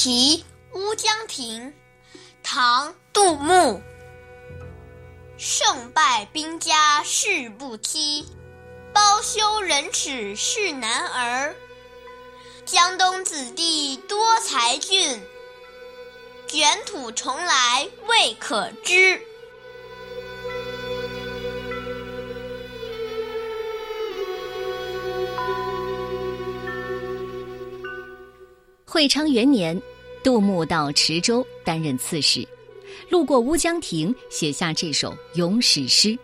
题乌江亭，唐·杜牧。胜败兵家事不期，包羞忍耻是男儿。江东子弟多才俊，卷土重来未可知。会昌元年，杜牧到池州担任刺史，路过乌江亭，写下这首咏史诗。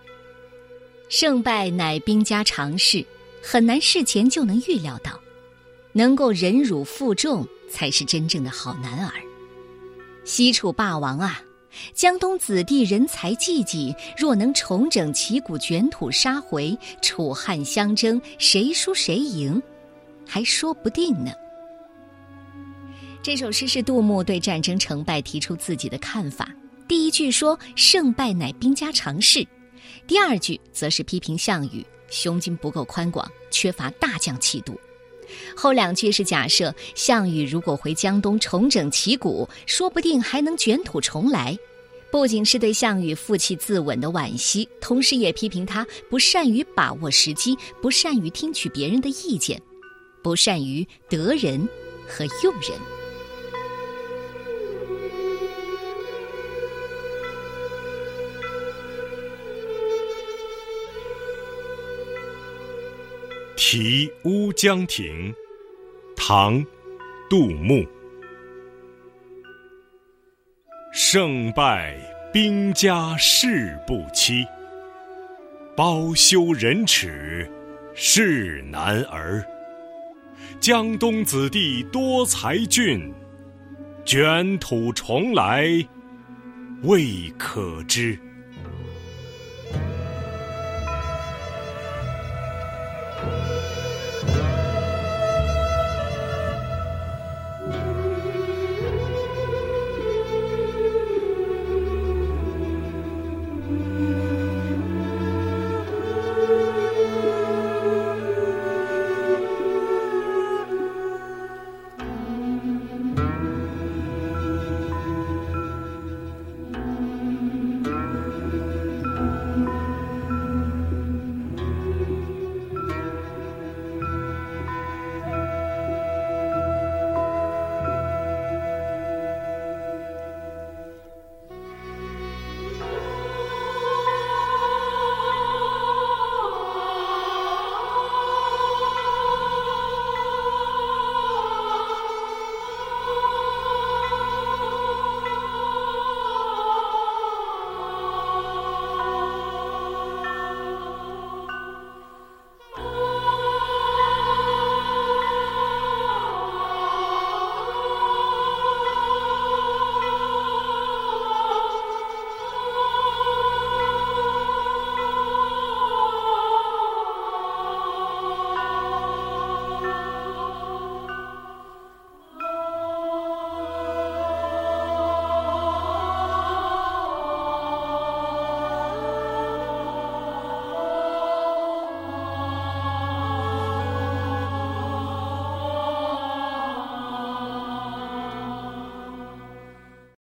胜败乃兵家常事，很难事前就能预料到，能够忍辱负重，才是真正的好男儿。西楚霸王啊，江东子弟人才济济，若能重整旗鼓，卷土杀回，楚汉相争，谁输谁赢，还说不定呢。这首诗是杜牧对战争成败提出自己的看法。第一句说“胜败乃兵家常事”，第二句则是批评项羽胸襟不够宽广，缺乏大将气度。后两句是假设项羽如果回江东重整旗鼓，说不定还能卷土重来。不仅是对项羽负气自刎的惋惜，同时也批评他不善于把握时机，不善于听取别人的意见，不善于得人和用人。题乌江亭，唐，杜牧。胜败兵家事不期，包羞忍耻是男儿。江东子弟多才俊，卷土重来未可知。